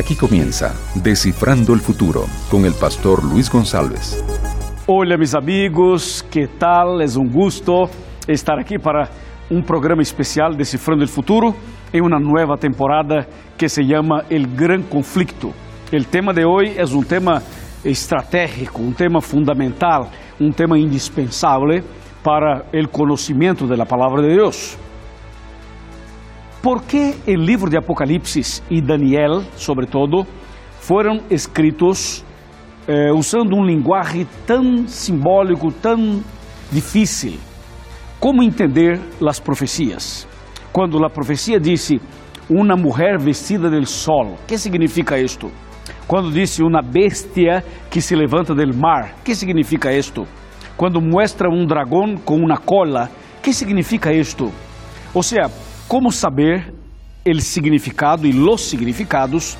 Aquí comienza Descifrando el Futuro con el pastor Luis González. Hola mis amigos, ¿qué tal? Es un gusto estar aquí para un programa especial Descifrando el Futuro en una nueva temporada que se llama El Gran Conflicto. El tema de hoy es un tema estratégico, un tema fundamental, un tema indispensable para el conocimiento de la palabra de Dios. ¿Por qué el libro de Apocalipsis y Daniel, sobre todo, fueron escritos eh, usando um linguagem tão simbólico, tão difícil? Como entender as profecias? Quando a profecia disse uma mulher vestida del sol, que significa isto? Quando disse uma bestia que se levanta del mar, que significa isto? Quando mostra um dragão com uma cola, que significa isto? Ou seja, como saber o significado e os significados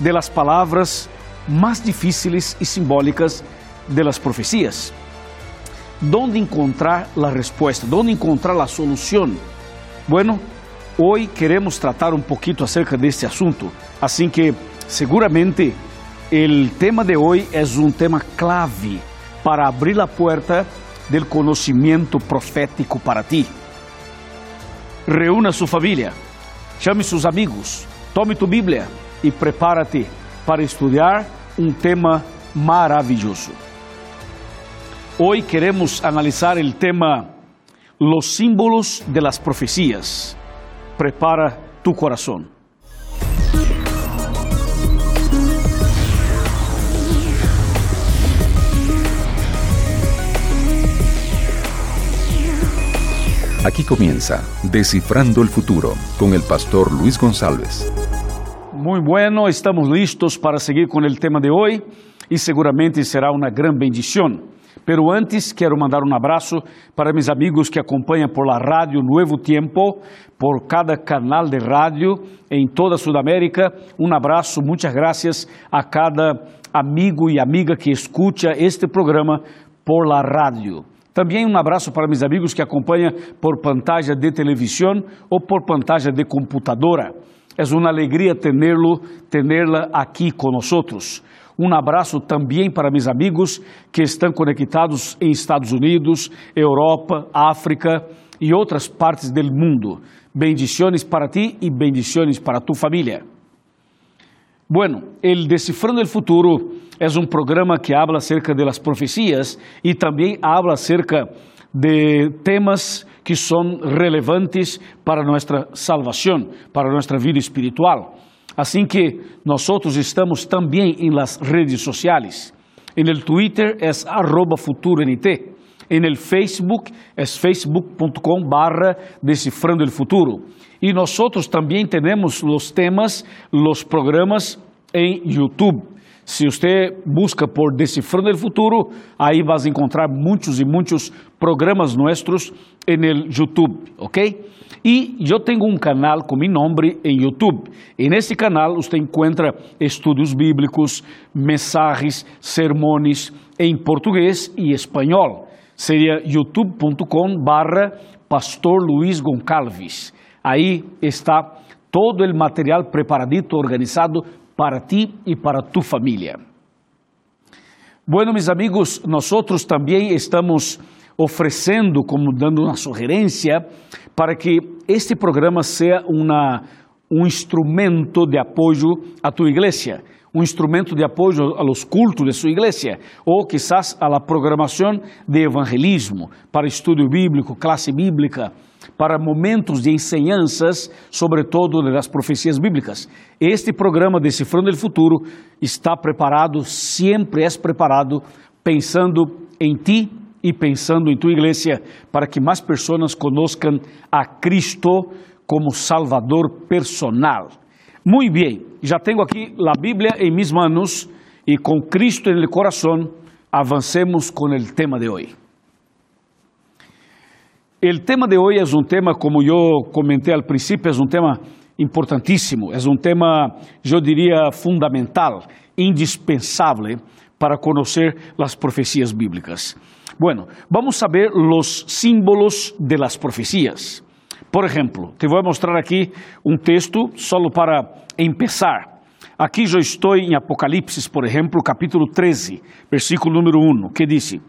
de palavras mais difíceis e simbólicas de profecias. ¿Dónde encontrar a resposta? ¿Dónde encontrar a solução? Bueno, hoy queremos tratar um pouquito acerca deste assunto, assim que seguramente o tema de hoje é um tema clave para abrir a porta del conhecimento profético para ti reúna sua família, chame seus amigos, tome tu Bíblia e prepara-te para estudar um tema maravilhoso. Hoje queremos analisar o tema Los símbolos de las profecias. Prepara tu coração. Aquí comienza Descifrando el Futuro con el pastor Luis González. Muy bueno, estamos listos para seguir con el tema de hoy y seguramente será una gran bendición. Pero antes quero mandar um abraço para meus amigos que acompanham por la rádio Nuevo Tiempo, por cada canal de rádio em toda Sudamérica. Um abraço, muitas graças a cada amigo e amiga que escuta este programa por la rádio. Também um abraço para meus amigos que acompanham por pantalla de televisão ou por pantalla de computadora. É uma alegria tê-lo, tê-la aqui conosco. Um abraço também para meus amigos que estão conectados em Estados Unidos, Europa, África e outras partes do mundo. Bendiciones para ti e bendiciones para tu família. Bueno, el Descifrando el Futuro es un programa que habla acerca de las profecías y también habla acerca de temas que son relevantes para nuestra salvación, para nuestra vida espiritual. Así que nosotros estamos también en las redes sociales. En el Twitter es arroba. En el Facebook es facebook.com barra Decifrando el Futuro. E nós também temos os temas, os programas em YouTube. Se você busca por Decifrando o Futuro, aí vas encontrar muitos e muitos programas nossos no YouTube, ok? E eu tenho um canal com meu nome em YouTube. E nesse canal você encontra estudos bíblicos, mensagens, sermões em português e espanhol. Seria youtube.com barra Pastor Luiz Goncalves. Aí está todo o material preparadito, organizado para ti e para tu família. Bueno, meus amigos, nós também estamos oferecendo, como dando uma sugerência, para que este programa seja uma, um instrumento de apoio à tua igreja, um instrumento de apoio a los cultos de sua igreja, ou quizás a la de evangelismo, para estudo bíblico, classe bíblica, para momentos de enseñanças, sobretudo das profecias bíblicas. Este programa Decifrando o Futuro está preparado, sempre é preparado, pensando em ti e pensando em tua igreja, para que mais pessoas conozcan a Cristo como Salvador personal. Muito bem, já tenho aqui a Bíblia em mis manos e com Cristo no coração, avancemos com o tema de hoje. O tema de hoje é um tema, como eu comentei al princípio, é um tema importantíssimo, é um tema, eu diria, fundamental, indispensável para conhecer as profecias bíblicas. Bueno, vamos saber os símbolos de las profecias. Por exemplo, te vou mostrar aqui um texto solo para empezar. Aqui eu estou em Apocalipse, por exemplo, capítulo 13, versículo número 1, que diz: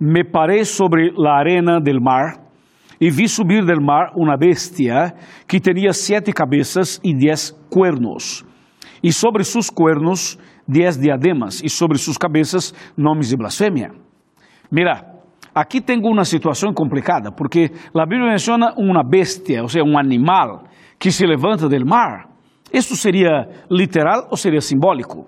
Me parei sobre la arena del mar e vi subir del mar uma bestia que tinha sete cabeças e dez cuernos, e sobre sus cuernos dez diademas, e sobre sus cabeças nomes de blasfemia. Mira, aqui tenho uma situação complicada, porque a Bíblia menciona uma bestia, ou seja, um animal que se levanta del mar. Isso seria literal ou seria simbólico?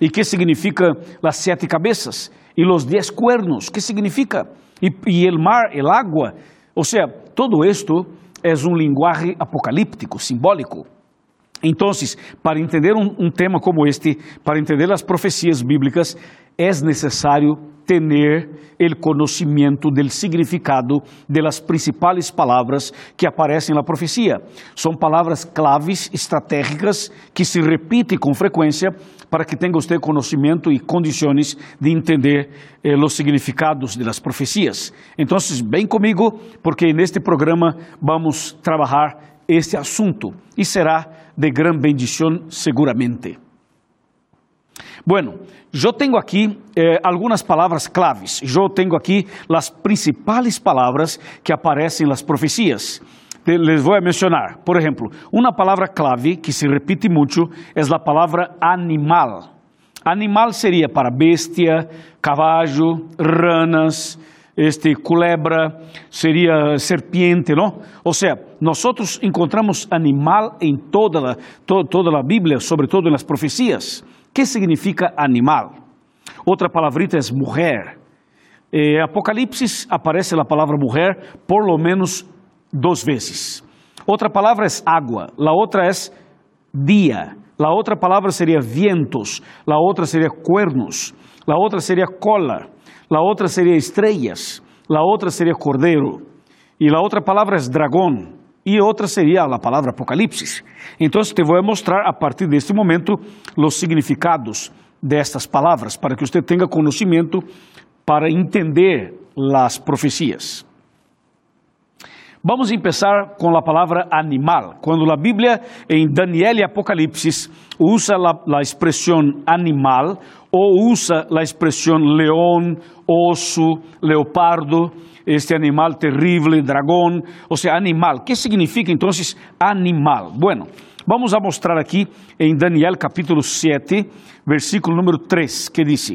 E que significa as sete cabeças e os dez cuernos? Que significa? E, el mar, el agua. Ou seja, todo esto é um linguagem apocalíptico, simbólico. Então, para entender um, tema como este, para entender as profecias bíblicas, é necessário ter o conhecimento do significado de las principais palavras que aparecem na profecia. São palavras claves, estratégicas, que se repetem com frequência para que tenha você conhecimento e condições de entender eh, os significados das profecias. Então, vem comigo, porque neste programa vamos trabalhar este assunto e será de gran bendición seguramente. Bueno, eu tenho aqui eh, palavras claves. Eu tenho aqui as principais palavras que aparecem nas profecias. Les vou mencionar. Por exemplo, uma palavra clave que se repite muito é a palavra animal. Animal seria para bestia, cavalo, ranas, este culebra, seria serpiente, não? Ou seja, nós encontramos animal em toda a, to, toda a Bíblia, sobretudo nas profecias. Que significa animal? Outra palavrita é mulher. Em Apocalipse aparece a palavra mulher por lo menos duas vezes. Outra palavra é água, a outra é dia. A outra palavra seria vientos, a outra seria cuernos, a outra seria cola la outra seria estrelas, la outra seria cordeiro, e la outra palavra é dragão, e outra seria a palavra apocalipse. Então, te vou mostrar a partir deste momento os significados destas palavras, para que você tenha conhecimento para entender as profecias. Vamos começar com a palavra animal. Quando a Bíblia, em Daniel e Apocalipse, usa a expressão animal ou usa a expressão leão, osso, leopardo, este animal terrível, dragão, ou seja, animal. que significa então animal? Bueno, vamos a mostrar aqui em Daniel capítulo 7, versículo número 3, que diz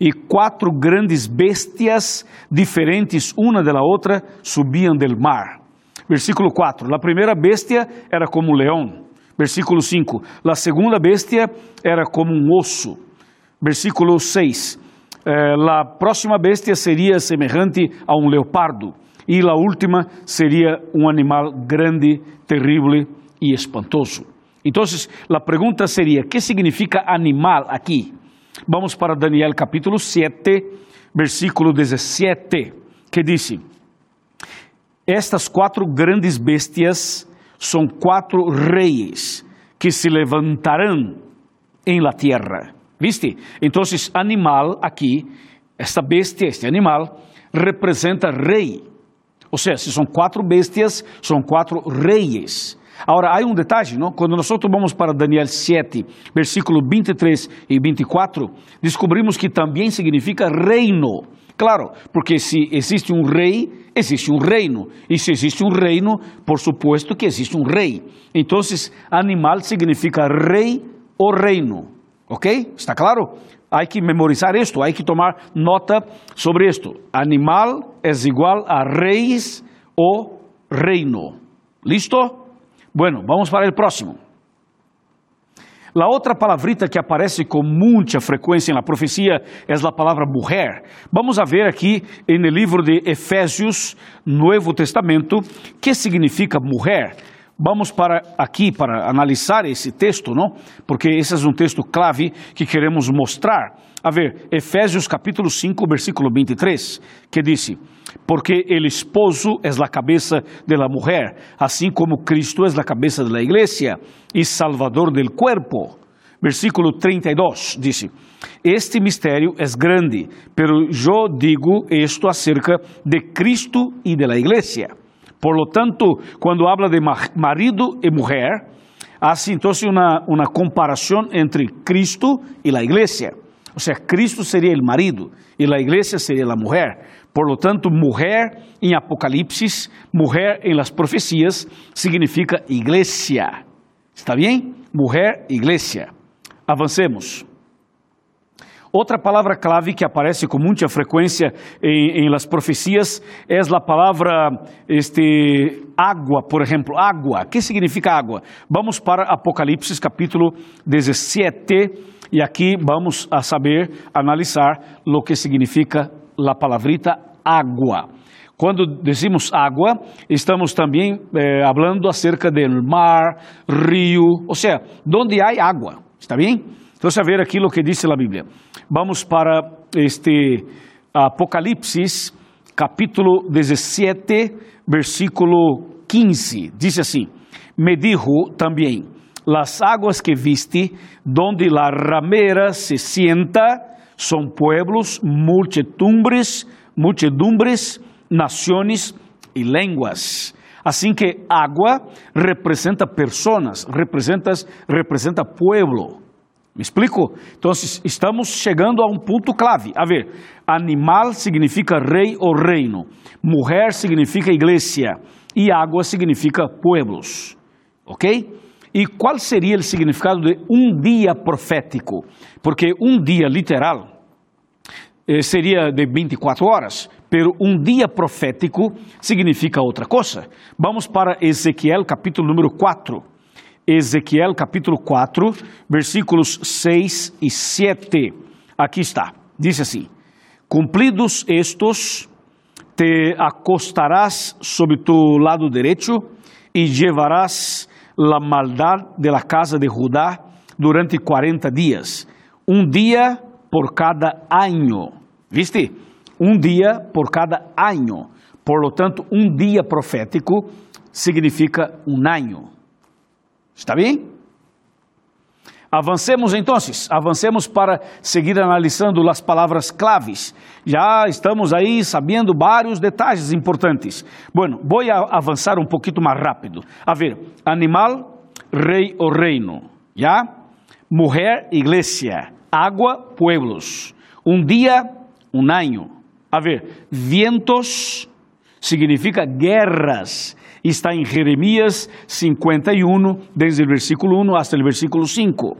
e quatro grandes bestias diferentes uma da outra subiam del mar. Versículo 4. A primeira bestia era como um leão. Versículo 5. A segunda bestia era como um osso. Versículo 6. Eh, a próxima bestia seria semelhante a um leopardo. E a última seria um animal grande, terrível e espantoso. Então, a pergunta seria: que significa animal aqui? Vamos para Daniel capítulo 7, versículo 17, que diz: Estas quatro grandes bestias são quatro reis que se levantarão em la tierra. ¿Viste? Então, animal aqui, esta bestia, este animal, representa rei. Ou seja, se são quatro bestias, são quatro reis. Agora, há um detalhe, não? quando nós vamos para Daniel 7, versículo 23 e 24, descobrimos que também significa reino. Claro, porque se existe um rei, existe um reino. E se existe um reino, por supuesto que existe um rei. Então, animal significa rei ou reino. Ok? Está claro? Há que memorizar isto, há que tomar nota sobre isto. Animal é igual a reis ou reino. Listo? Bueno, vamos para o próximo. A outra palavrita que aparece com muita frequência na profecia é a palavra mulher. Vamos a ver aqui no livro de Efésios, Novo Testamento, que significa mulher. Vamos para aqui para analisar esse texto, não? Porque esse é um texto clave que queremos mostrar. A ver, Efésios capítulo 5, versículo 23, que diz: Porque el esposo é a cabeça de la mujer, assim como Cristo é a cabeça de la e salvador del cuerpo. Versículo 32 diz: Este mistério é grande, pero eu digo isto acerca de Cristo e de la. Por lo tanto, quando habla de marido e mulher, Hace entonces una, una comparación entre Cristo y la iglesia. O sea, Cristo sería el marido y la iglesia sería la mujer. Por lo tanto, mujer em Apocalipse, mujer em las profecias, significa igreja. ¿Está bem? Mujer, igreja. Avancemos. Outra palavra clave que aparece com muita frequência em, em las é a palavra este, água, por exemplo. Água. O que significa água? Vamos para Apocalipse capítulo 17 e aqui vamos a saber analisar o que significa a palavrita água. Quando decimos água, estamos também eh, falando acerca do mar, rio, ou seja, onde há água. ¿Está bem? Então, a ver aqui o que diz a Bíblia. Vamos para este Apocalipse, capítulo 17, versículo 15. Diz assim: Me dijo também: Las águas que viste, donde la ramera se sienta, são pueblos, multitumbres, multidumbres, nações e línguas. Assim que água representa pessoas, representa, representa pueblo. Me explico? Então, estamos chegando a um ponto clave. A ver, animal significa rei ou reino, mulher significa igreja e água significa pueblos. Ok? E qual seria o significado de um dia profético? Porque um dia literal eh, seria de 24 horas, pero um dia profético significa outra coisa. Vamos para Ezequiel capítulo número 4. Ezequiel capítulo 4, versículos 6 e 7. Aqui está. Diz assim: Cumplidos estos, te acostarás sobre tu lado direito e llevarás la maldad de la casa de Judá durante 40 dias, um dia por cada ano. ¿Viste? Um dia por cada ano. Por lo tanto, um dia profético significa um ano. Está bem? Avancemos então, avancemos para seguir analisando as palavras claves. Já estamos aí sabendo vários detalhes importantes. Bueno, vou avançar um pouquinho mais rápido. A ver, animal, rei ou reino. Já? Mulher, igreja. Água, pueblos. Um dia, um ano. A ver, vientos significa guerras está em Jeremias 51, desde o versículo 1 até o versículo 5.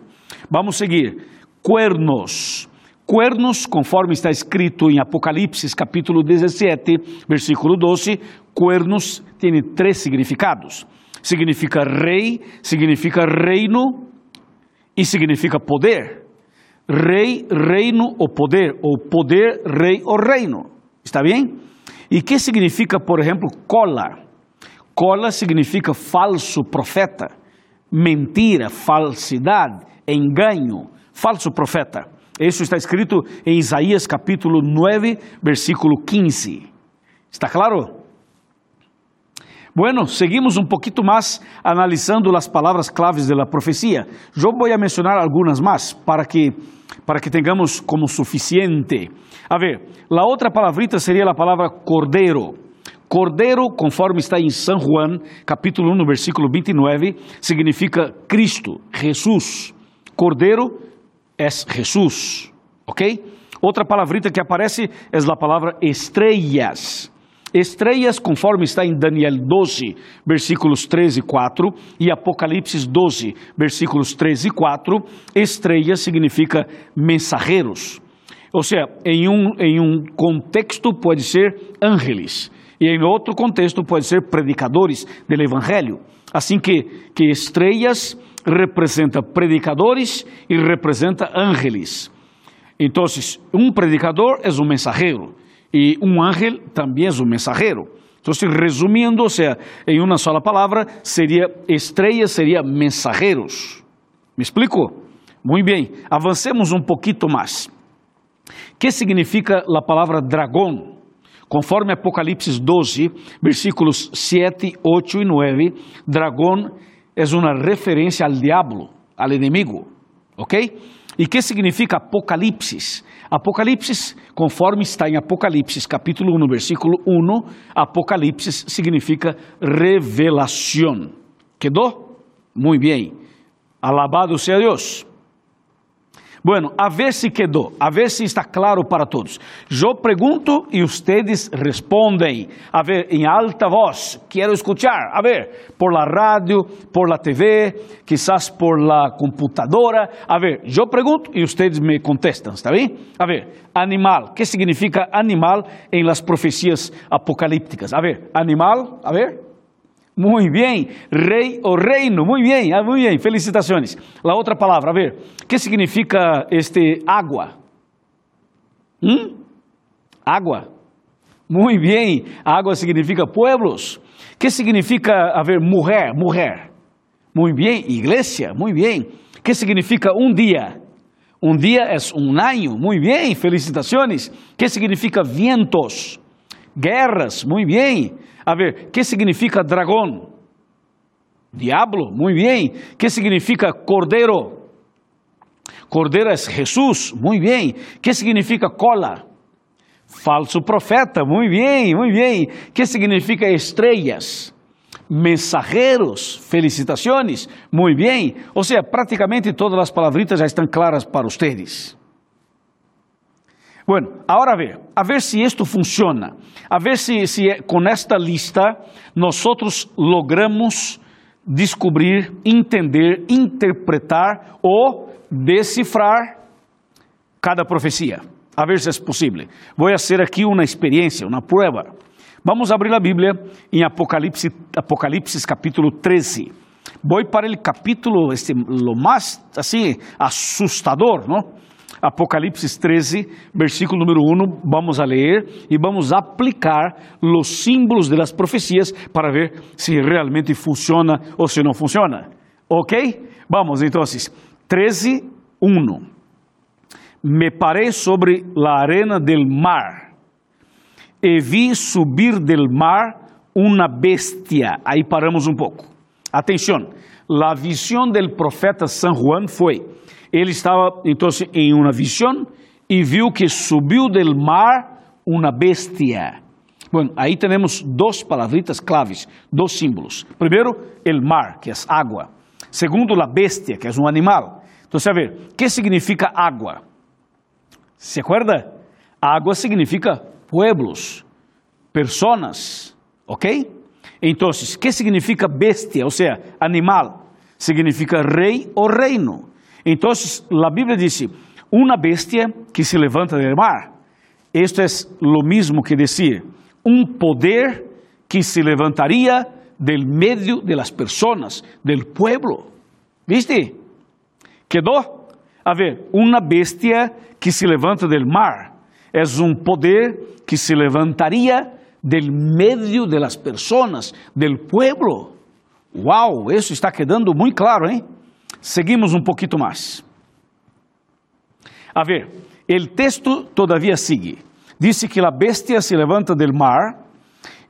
Vamos seguir. Cuernos. Cuernos, conforme está escrito em Apocalipse, capítulo 17, versículo 12, cuernos tem três significados. Significa rei, significa reino e significa poder. Rei, reino ou poder, ou poder, rei ou reino. Está bem? E que significa, por exemplo, cola? Cola significa falso profeta, mentira, falsidade, engano, falso profeta. Isso está escrito em Isaías capítulo 9, versículo 15. ¿Está claro? Bueno, seguimos um pouquinho mais analisando as palavras claves da profecia. Eu vou mencionar algumas mais para que para que tenhamos como suficiente. A ver, a outra palavrita seria a palavra cordeiro. Cordeiro, conforme está em São Juan, capítulo 1, versículo 29, significa Cristo, Jesus. Cordeiro é Jesus, ok? Outra palavrita que aparece é a palavra estrelas. Estrelas, conforme está em Daniel 12, versículos 13 e 4, e Apocalipse 12, versículos 13 e 4, estrelas significa mensageiros. Ou seja, em um, em um contexto pode ser ángeles, e em outro contexto pode ser predicadores do Evangelho. Assim que, que estrelas representa predicadores e representa ángeles. Então, um predicador é um mensageiro e um ángel também é um mensageiro. Então, resumindo, ou seja, em uma sola palavra, seria estrelas, seria mensageiros. ¿Me explico? Muito bem, avancemos um pouquinho mais. O que significa a palavra dragão? Conforme Apocalipse 12, versículos 7, 8 e 9, dragão é uma referência ao diabo, ao inimigo, ok? E que significa Apocalipse? Apocalipse, conforme está em Apocalipse, capítulo 1, versículo 1, Apocalipse significa revelação. Quedou? Muito bem. Alabado sea Dios. Bueno, a ver se quedou, a ver se está claro para todos. Eu pergunto e ustedes respondem. A ver, em alta voz, quero escuchar. A ver, por la rádio, por la TV, quizás por la computadora. A ver, eu pergunto e ustedes me contestam, está bem? A ver, animal, que significa animal em las profecias apocalípticas? A ver, animal, a ver. Muy bien, rei o reino, muy bien, ah, muy bien, felicitaciones. La otra palabra, a ver, ¿qué significa este agua? ¿Mm? Agua. Muy bien, agua significa pueblos. ¿Qué significa, a ver, mujer, mujer? Muy bien, iglesia, muy bien. ¿Qué significa un día? Un día es un año, muy bien, felicitaciones. ¿Qué significa vientos? Guerras, muy bien. A ver, que significa dragão? Diablo, muito bem. Que significa cordeiro? Cordeiro é Jesus, muito bem. Que significa cola? Falso profeta, muito bem, muito bem. Que significa estrelas? Mensageiros, felicitações, muito bem. Ou seja, praticamente todas as palavritas já estão claras para vocês. Bueno, ahora a ver, a ver si esto funciona, a ver si, si con esta lista nosotros logramos descobrir, entender, interpretar o descifrar cada profecia. A ver se é possível. Vou fazer aqui uma experiência, uma prova. Vamos abrir a Bíblia em Apocalipse, Apocalipse capítulo 13. Vou para o capítulo este, lo mais assim assustador, não? Apocalipse 13, versículo número 1, vamos a ler e vamos aplicar os símbolos de las profecias para ver se realmente funciona ou se não funciona. Ok? Vamos então, 13, 1. Me parei sobre la arena del mar e vi subir del mar uma bestia. Aí paramos um pouco. Atenção, a visão del profeta San Juan foi ele estava então em uma visão e viu que subiu del mar uma bestia. Bueno, aí temos duas palavritas claves, dois símbolos. Primeiro, el mar, que é água. Segundo, la bestia, que é um animal. Então, a ver, o que significa água? ¿Se acuerda? Água significa pueblos, personas, ¿ok? Então, o que significa bestia, ou seja, animal? Significa rei ou reino. Então, a Bíblia diz: uma bestia que se levanta del mar. Esto é lo mismo que dizer um poder que se levantaria del medio de las personas, del pueblo. ¿Viste? Quedou? A ver, uma bestia que se levanta del mar é um poder que se levantaria del medio de las personas, del pueblo. Uau, isso está quedando muito claro, hein? Seguimos um pouquinho mais. A ver, o texto todavia sigue. Disse que a bestia se levanta del mar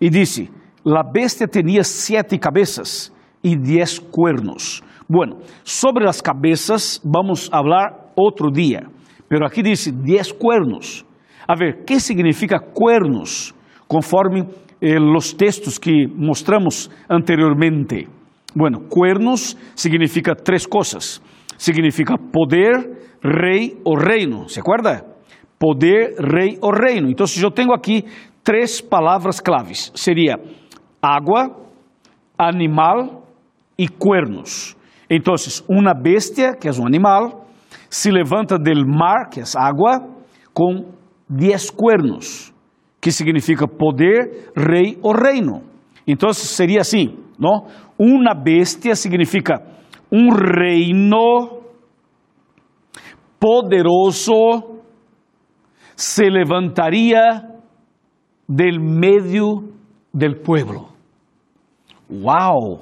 e disse: La bestia tinha sete cabeças e dez cuernos. Bueno, sobre as cabeças vamos falar outro dia, pero aqui diz dez cuernos. A ver, que significa cuernos? Conforme eh, os textos que mostramos anteriormente. Bueno, cuernos significa tres cosas. Significa poder, rei ou reino. ¿Se acuerda? Poder, rei ou reino. Então, eu tenho aqui três palavras claves. Seria água, animal e cuernos. Então, uma bestia, que é um animal, se levanta del mar, que é água, com dez cuernos, que significa poder, rei ou reino. Então, seria assim, não? Uma bestia significa um reino poderoso se levantaria del medio del pueblo. Wow!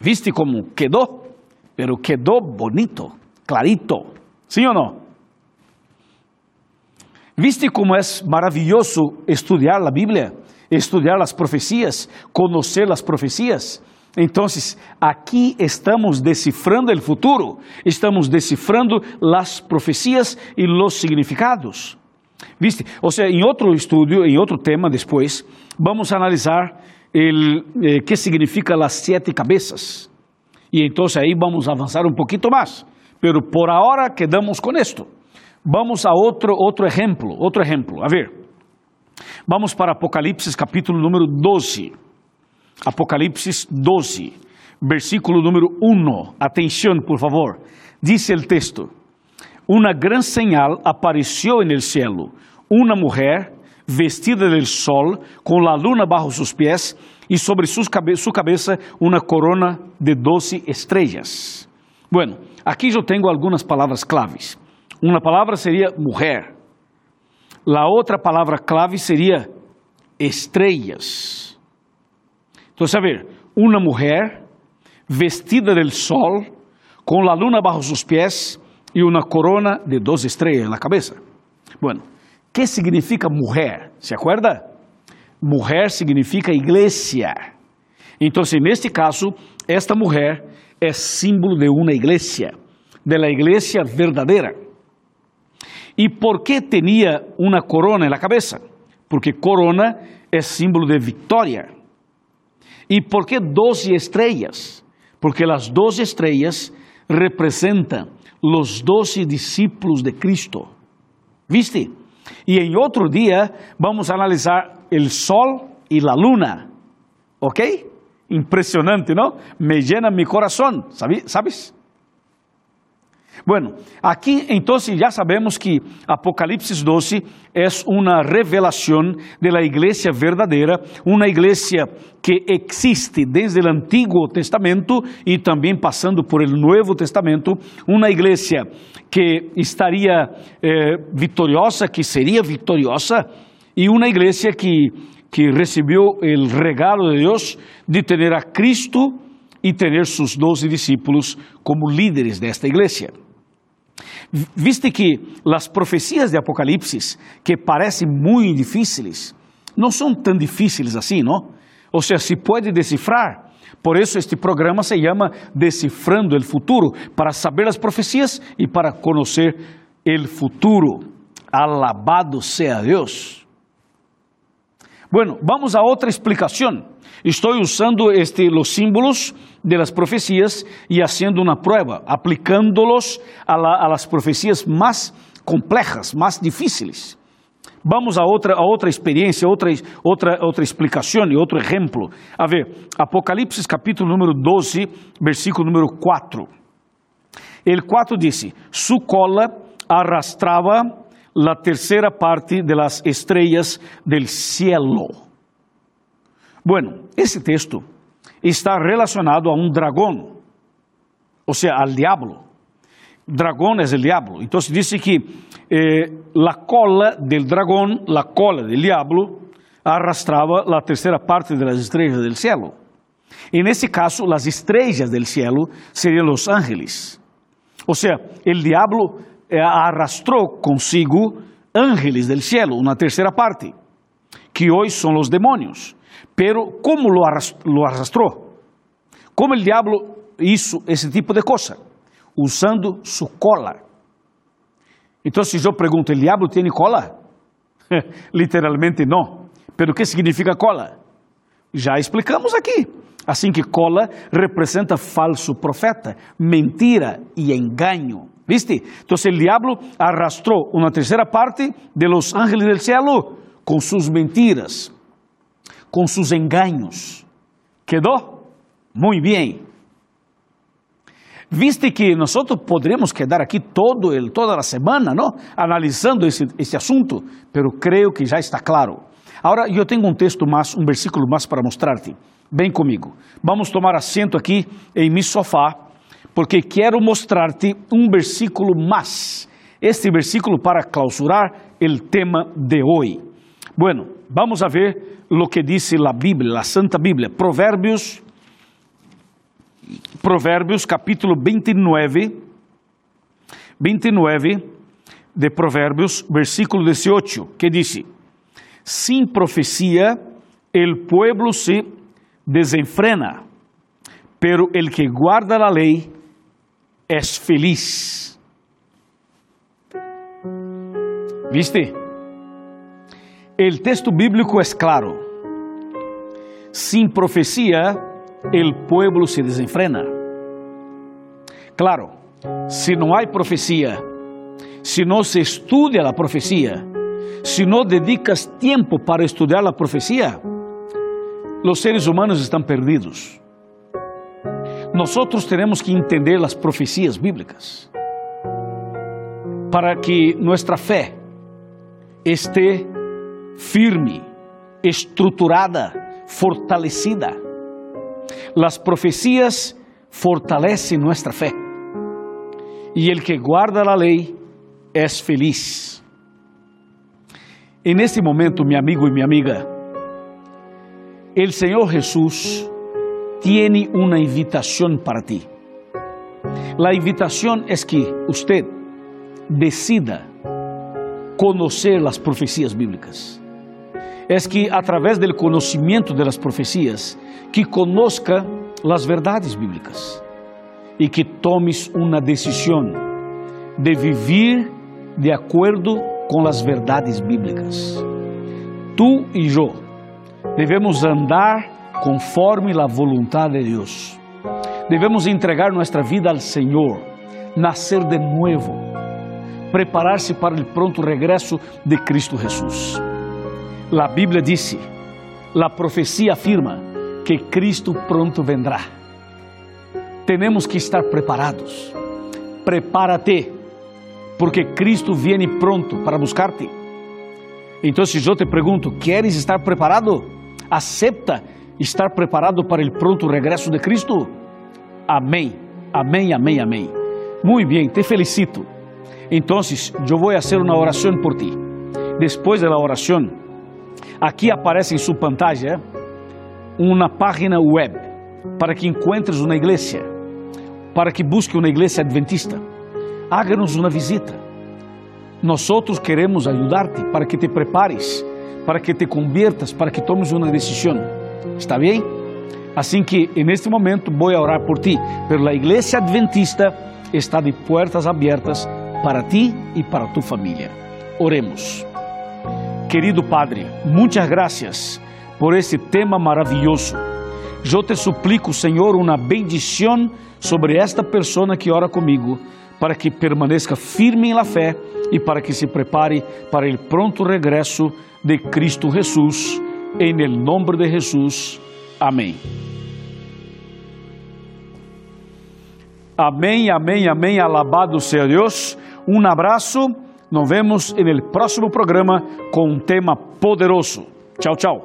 ¿Viste como quedó? Pero quedó bonito, clarito. ¿Sí o no? ¿Viste como es maravilloso estudiar la Biblia, estudiar las profecías, conocer las profecías? Então, aqui estamos decifrando o futuro, estamos decifrando as profecias e os significados. ¿Viste? Ou seja, em outro estudo, em outro tema depois, vamos analisar o eh, que significa as sete cabeças. Y entonces ahí vamos a avanzar un poquito más. Pero por ahora quedamos con esto. Vamos a otro, otro ejemplo, otro ejemplo. A ver, vamos para Apocalipsis capítulo número 12. Apocalipsis 12, versículo número 1. Atención, por favor. Dice el texto: Una gran señal apareció en el cielo, una mujer vestida del sol, con la luna bajo sus pies y sobre sus cabe su cabeza una corona de doce estrellas. Bueno, aquí yo tengo algunas palabras claves. Uma palavra seria mulher. La outra palavra clave seria estrelas. Então, a ver, uma mulher vestida del sol, com la luna bajo sus pies e uma corona de dos estrelas na cabeça. Bueno, que significa mulher? ¿Se acuerda? Mulher significa igreja. Então, neste caso, esta mulher é símbolo de uma igreja, de la igreja verdadeira. E por que tinha uma corona na cabeça? Porque corona é símbolo de vitória. E por que doze estrelas? Porque as doze estrelas representam os doze discípulos de Cristo. ¿Viste? E em outro dia vamos analisar o sol e a luna. ¿Ok? Impressionante, não? Me llena mi coração, ¿sabes? Bueno, aquí entonces ya sabemos que Apocalipsis 12 es una revelación de la iglesia verdadera, una iglesia que existe desde el Antiguo Testamento y también pasando por el Nuevo Testamento, una iglesia que estaría eh, que sería victoriosa, y una iglesia que, que recibió el regalo de Dios de tener a Cristo y tener sus doce discípulos como líderes de esta iglesia. Viste que as profecias de Apocalipse, que parecem muito difíceis, não são tão difíceis assim, não? Ou seja, se pode decifrar. Por isso este programa se chama Decifrando o Futuro, para saber as profecias e para conhecer o futuro. Alabado seja Deus. Bueno, vamos a outra explicação. Estou usando este, los símbolos de las profecías y haciendo una prueba, aplicándolos a, la, a las profecías más complejas, más difíciles. Vamos a outra, a outra experiência, outra, outra, outra explicação e outro exemplo. A ver, Apocalipse capítulo número 12, versículo número 4. El 4 disse: Su cola arrastrava la terceira parte de las estrellas del cielo. Bueno, esse texto está relacionado a um dragão, ou seja, al diablo. Dragão é o diablo. Então diz que eh, la cola del dragão, la cola del diablo, arrastrava a terceira parte das estrelas del cielo. E nesse caso, as estrelas del cielo seriam os ángeles. Ou seja, o diablo arrastrou consigo ángeles del cielo, uma terceira parte, que hoje são os demônios. Pero ¿cómo lo arrastró? ¿Cómo el diablo hizo ese tipo de cosa? Usando su cola. Entonces yo pregunto, ¿el diablo tiene cola? Literalmente no. Pero ¿qué significa cola? Já explicamos aqui. Assim que cola representa falso profeta, mentira e engano. ¿Viste? Entonces el diablo arrastró una tercera parte de los ángeles del cielo con sus mentiras, com seus engaños. ¿Quedó? Muy bien. Viste que nós poderíamos quedar aqui todo el, toda a semana, ¿no? Analisando esse, esse assunto, pero creio que já está claro. Agora, eu tenho um texto mais, um versículo mais para mostrar-te. Vem comigo. Vamos tomar assento aqui em meu sofá, porque quero mostrar-te um versículo mais. Este versículo para clausurar o tema de hoje. Bueno, vamos a ver lo que dice la Biblia, la Santa Biblia, Proverbios, Proverbios capítulo 29, 29 de Proverbios, versículo 18, que dice, sin profecía el pueblo se desenfrena, pero el que guarda la ley es feliz. ¿Viste? El texto bíblico es claro. Sin profecía, el pueblo se desenfrena. Claro, se não há profecia, se não se estuda a profecia, se não dedicas tempo para estudar a profecia, os seres humanos estão perdidos. Nós temos que entender as profecias bíblicas para que nossa fé esteja firme, estruturada, fortalecida. As profecias fortalecem nossa fé. E el que guarda a lei é feliz. E neste momento, meu amigo e minha amiga, o Senhor Jesus tiene uma invitação para ti. A invitação é que você decida conhecer as profecias bíblicas. É que a través do conhecimento das profecias, que conozca as verdades bíblicas e que tomes uma decisão de viver de acordo com as verdades bíblicas. Tu e eu devemos andar conforme a vontade de Deus. Devemos entregar nossa vida ao Senhor, nascer de novo, preparar-se para o pronto regresso de Cristo Jesus. A Bíblia disse, a profecia afirma que Cristo pronto vendrá. Temos que estar preparados. Prepara-te, porque Cristo viene pronto para buscar-te. Então, se eu te pergunto, queres estar preparado? Acepta estar preparado para o pronto regresso de Cristo? Amém, amém, amém, amém. Muito bem, te felicito. Então, eu vou fazer uma oração por ti. Depois da oração, aqui aparece em sua pantalla uma página web para que encontres uma igreja, para que busque uma igreja adventista. Háganos uma visita. Nós queremos ajudar-te para que te prepares para que te conviertas, para que tomes uma decisão. ¿Está bem? Assim que, neste momento, vou orar por ti, pero a igreja adventista está de portas abertas para ti e para tu família. Oremos. Querido Padre, muitas graças por este tema maravilhoso. Eu te suplico, Senhor, uma bendição sobre esta pessoa que ora comigo, para que permaneça firme em la fé e para que se prepare para o pronto regresso de Cristo Jesús, En el nombre de Jesús. Amém. Amém, amém, amém. Alabado seja Deus. Um abraço. Nos vemos en el próximo programa com um tema poderoso. Tchau, tchau.